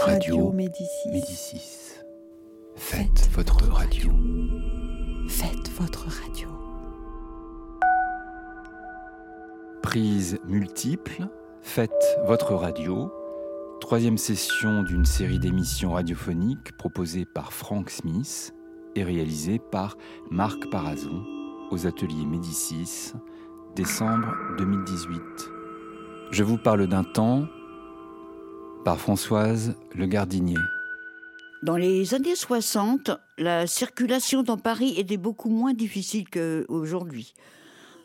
Radio Médicis. Médicis. Faites, votre radio. Faites votre radio. Prise multiple. Faites votre radio. Troisième session d'une série d'émissions radiophoniques proposée par Frank Smith et réalisée par Marc Parazon aux ateliers Médicis, décembre 2018. Je vous parle d'un temps par Françoise Le Gardinier. Dans les années 60, la circulation dans Paris était beaucoup moins difficile qu'aujourd'hui.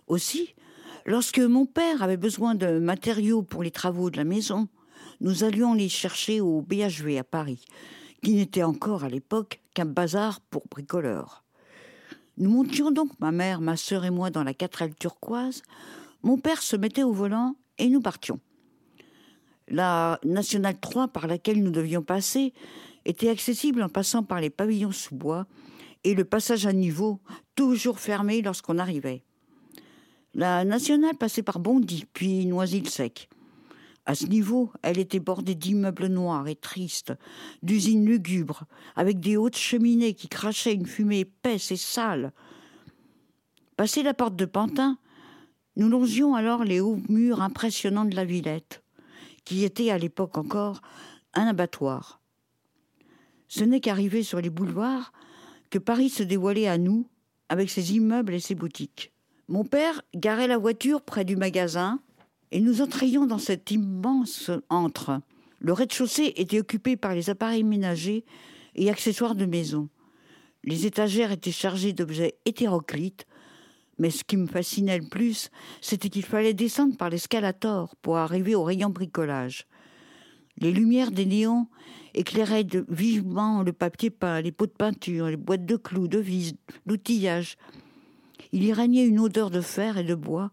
Aussi, lorsque mon père avait besoin de matériaux pour les travaux de la maison, nous allions les chercher au BHV à Paris, qui n'était encore à l'époque qu'un bazar pour bricoleurs. Nous montions donc, ma mère, ma sœur et moi, dans la 4L turquoise. Mon père se mettait au volant et nous partions. La nationale 3 par laquelle nous devions passer était accessible en passant par les pavillons sous bois et le passage à niveau toujours fermé lorsqu'on arrivait. La nationale passait par Bondy, puis Noisy-le-Sec. À ce niveau, elle était bordée d'immeubles noirs et tristes, d'usines lugubres, avec des hautes cheminées qui crachaient une fumée épaisse et sale. Passé la porte de Pantin, nous longions alors les hauts murs impressionnants de la Villette qui était à l'époque encore un abattoir. Ce n'est qu'arrivé sur les boulevards que Paris se dévoilait à nous avec ses immeubles et ses boutiques. Mon père garait la voiture près du magasin et nous entrions dans cet immense antre. Le rez-de-chaussée était occupé par les appareils ménagers et accessoires de maison. Les étagères étaient chargées d'objets hétéroclites, mais ce qui me fascinait le plus, c'était qu'il fallait descendre par l'escalator pour arriver au rayon bricolage. Les lumières des néons éclairaient vivement le papier peint, les pots de peinture, les boîtes de clous, de vis, l'outillage. Il y régnait une odeur de fer et de bois,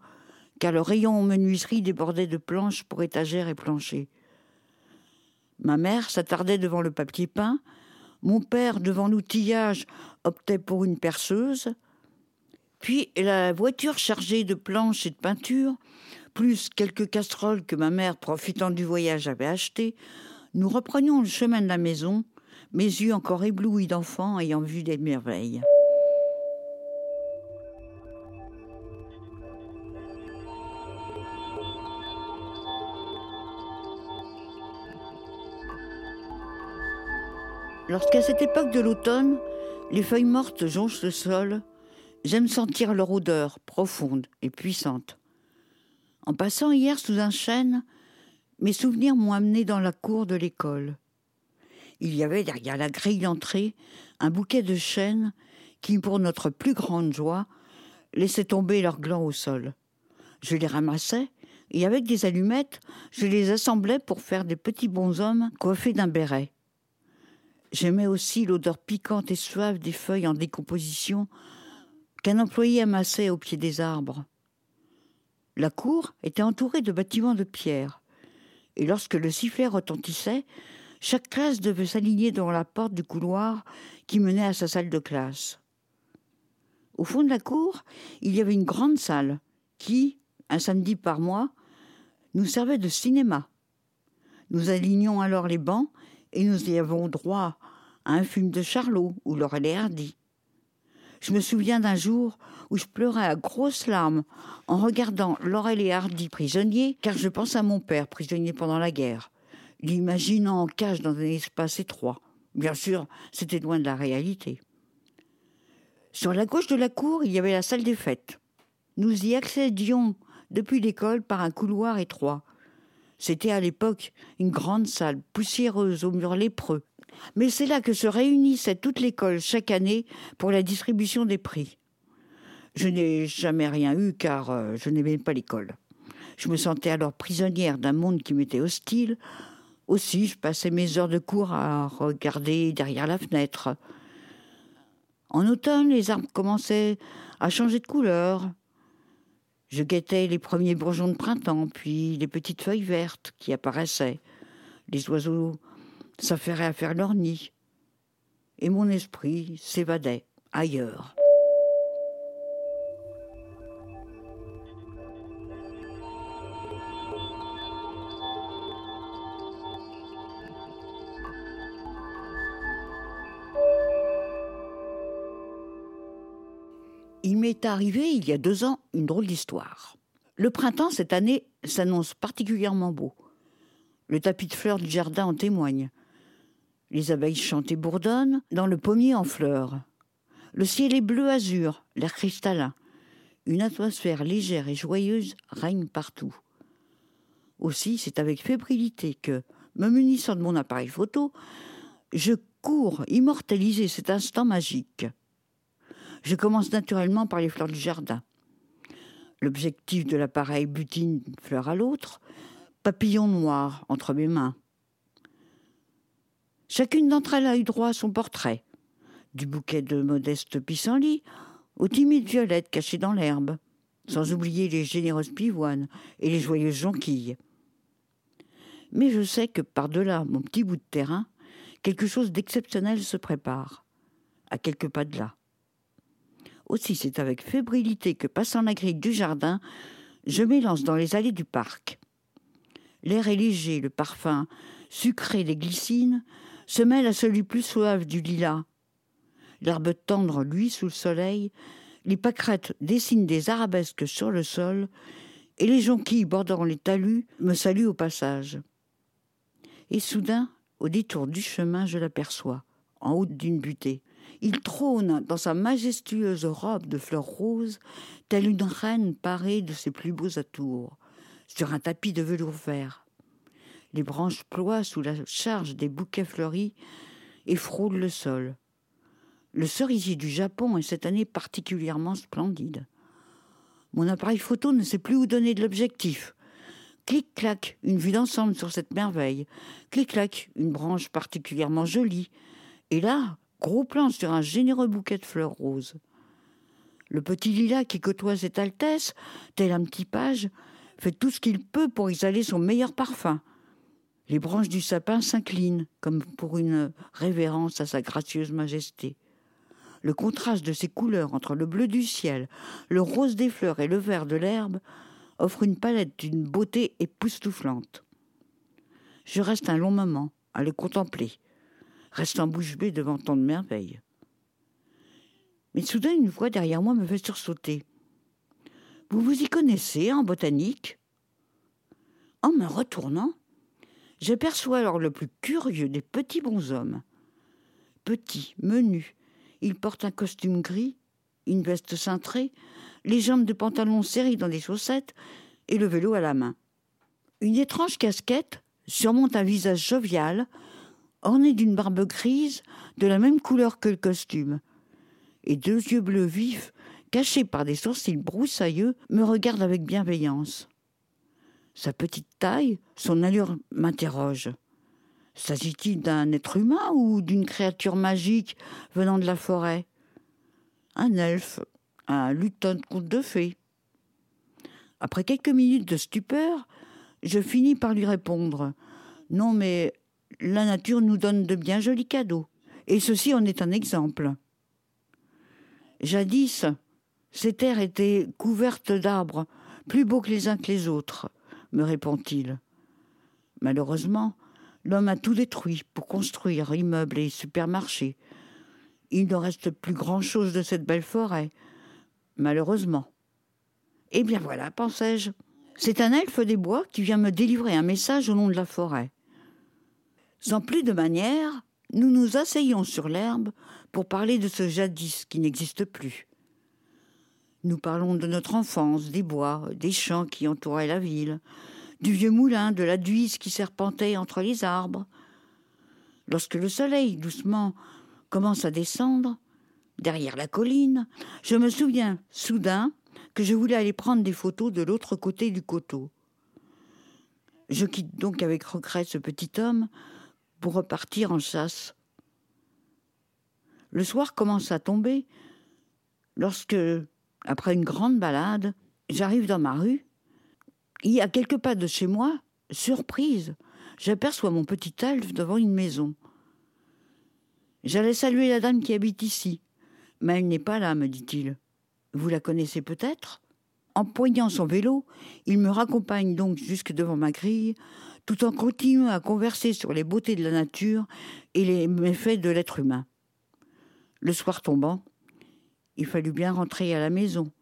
car le rayon menuiserie débordait de planches pour étagères et planchers. Ma mère s'attardait devant le papier peint, mon père, devant l'outillage, optait pour une perceuse, puis la voiture chargée de planches et de peintures, plus quelques casseroles que ma mère, profitant du voyage, avait achetées, nous reprenions le chemin de la maison, mes yeux encore éblouis d'enfant ayant vu des merveilles. Lorsqu'à cette époque de l'automne, les feuilles mortes jonchent le sol, J'aime sentir leur odeur profonde et puissante. En passant hier sous un chêne, mes souvenirs m'ont amené dans la cour de l'école. Il y avait derrière la grille d'entrée un bouquet de chênes qui, pour notre plus grande joie, laissaient tomber leurs glands au sol. Je les ramassais et avec des allumettes, je les assemblais pour faire des petits bonshommes coiffés d'un béret. J'aimais aussi l'odeur piquante et suave des feuilles en décomposition qu'un employé amassait au pied des arbres. La cour était entourée de bâtiments de pierre, et lorsque le sifflet retentissait, chaque classe devait s'aligner devant la porte du couloir qui menait à sa salle de classe. Au fond de la cour, il y avait une grande salle qui, un samedi par mois, nous servait de cinéma. Nous alignions alors les bancs et nous y avons droit à un film de Charlot ou Laurel Hardy. Je me souviens d'un jour où je pleurais à grosses larmes en regardant Laurel et Hardy prisonniers, car je pense à mon père prisonnier pendant la guerre, l'imaginant en cage dans un espace étroit. Bien sûr, c'était loin de la réalité. Sur la gauche de la cour, il y avait la salle des fêtes. Nous y accédions depuis l'école par un couloir étroit. C'était à l'époque une grande salle poussiéreuse aux murs lépreux, mais c'est là que se réunissait toute l'école chaque année pour la distribution des prix. Je n'ai jamais rien eu car euh, je n'aimais pas l'école. Je me sentais alors prisonnière d'un monde qui m'était hostile. Aussi, je passais mes heures de cours à regarder derrière la fenêtre. En automne, les arbres commençaient à changer de couleur. Je guettais les premiers bourgeons de printemps, puis les petites feuilles vertes qui apparaissaient. Les oiseaux ça ferait à faire leur nid. Et mon esprit s'évadait ailleurs. Il m'est arrivé il y a deux ans une drôle d'histoire. Le printemps cette année s'annonce particulièrement beau. Le tapis de fleurs du jardin en témoigne. Les abeilles chantent et bourdonnent dans le pommier en fleurs. Le ciel est bleu azur, l'air cristallin. Une atmosphère légère et joyeuse règne partout. Aussi, c'est avec fébrilité que, me munissant de mon appareil photo, je cours immortaliser cet instant magique. Je commence naturellement par les fleurs du jardin. L'objectif de l'appareil butine d'une fleur à l'autre, papillon noir entre mes mains. Chacune d'entre elles a eu droit à son portrait, du bouquet de modestes pissenlits aux timides violettes cachées dans l'herbe, sans oublier les généreuses pivoines et les joyeuses jonquilles. Mais je sais que par-delà mon petit bout de terrain, quelque chose d'exceptionnel se prépare, à quelques pas de là. Aussi, c'est avec fébrilité que, passant la grille du jardin, je m'élance dans les allées du parc. L'air est léger, le parfum, sucré des glycines, se mêle à celui plus suave du lilas. L'herbe tendre, lui, sous le soleil, les pâquerettes dessinent des arabesques sur le sol, et les jonquilles bordant les talus me saluent au passage. Et soudain, au détour du chemin, je l'aperçois, en haut d'une butée. Il trône dans sa majestueuse robe de fleurs roses, telle une reine parée de ses plus beaux atours, sur un tapis de velours vert. Les branches ploient sous la charge des bouquets fleuris et frôlent le sol. Le cerisier du Japon est cette année particulièrement splendide. Mon appareil photo ne sait plus où donner de l'objectif. Clic-clac, une vue d'ensemble sur cette merveille. Clic-clac, une branche particulièrement jolie. Et là, Gros plan sur un généreux bouquet de fleurs roses. Le petit lilas qui côtoie cette altesse, tel un petit page, fait tout ce qu'il peut pour exhaler son meilleur parfum. Les branches du sapin s'inclinent, comme pour une révérence à sa gracieuse majesté. Le contraste de ces couleurs entre le bleu du ciel, le rose des fleurs et le vert de l'herbe offre une palette d'une beauté époustouflante. Je reste un long moment à les contempler, restant bouche bée devant tant de merveilles. Mais soudain, une voix derrière moi me fait sursauter. Vous vous y connaissez en botanique? En me retournant, j'aperçois alors le plus curieux des petits bonshommes. Petit, menu, il porte un costume gris, une veste cintrée, les jambes de pantalon serrées dans des chaussettes et le vélo à la main. Une étrange casquette surmonte un visage jovial orné d'une barbe grise de la même couleur que le costume. Et deux yeux bleus vifs, cachés par des sourcils broussailleux, me regardent avec bienveillance. Sa petite taille, son allure m'interroge. S'agit-il d'un être humain ou d'une créature magique venant de la forêt? Un elfe, un lutin de conte de fées. Après quelques minutes de stupeur, je finis par lui répondre Non, mais la nature nous donne de bien jolis cadeaux. Et ceci en est un exemple. Jadis, ces terres étaient couvertes d'arbres, plus beaux que les uns que les autres, me répond-il. Malheureusement, l'homme a tout détruit pour construire immeubles et supermarchés. Il ne reste plus grand-chose de cette belle forêt, malheureusement. Eh bien voilà, pensais-je. C'est un elfe des bois qui vient me délivrer un message au nom de la forêt. Sans plus de manière, nous nous asseyons sur l'herbe pour parler de ce jadis qui n'existe plus. Nous parlons de notre enfance, des bois, des champs qui entouraient la ville, du vieux moulin, de la duise qui serpentait entre les arbres. Lorsque le soleil, doucement, commence à descendre, derrière la colline, je me souviens soudain que je voulais aller prendre des photos de l'autre côté du coteau. Je quitte donc avec regret ce petit homme pour repartir en chasse. Le soir commence à tomber lorsque, après une grande balade, j'arrive dans ma rue. Il y a quelques pas de chez moi, surprise, j'aperçois mon petit elfe devant une maison. J'allais saluer la dame qui habite ici, mais elle n'est pas là, me dit-il. Vous la connaissez peut-être? Empoignant son vélo, il me raccompagne donc jusque devant ma grille, tout en continuant à converser sur les beautés de la nature et les méfaits de l'être humain. Le soir tombant, Il fallut bien rentrer à la maison.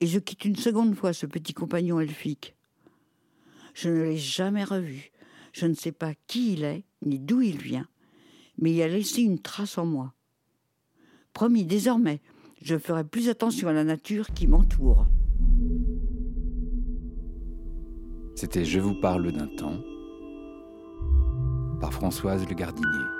Et je quitte une seconde fois ce petit compagnon elfique. Je ne l'ai jamais revu. Je ne sais pas qui il est, ni d'où il vient, mais il a laissé une trace en moi. Promis, désormais, je ferai plus attention à la nature qui m'entoure. C'était Je vous parle d'un temps par Françoise Le Gardinier.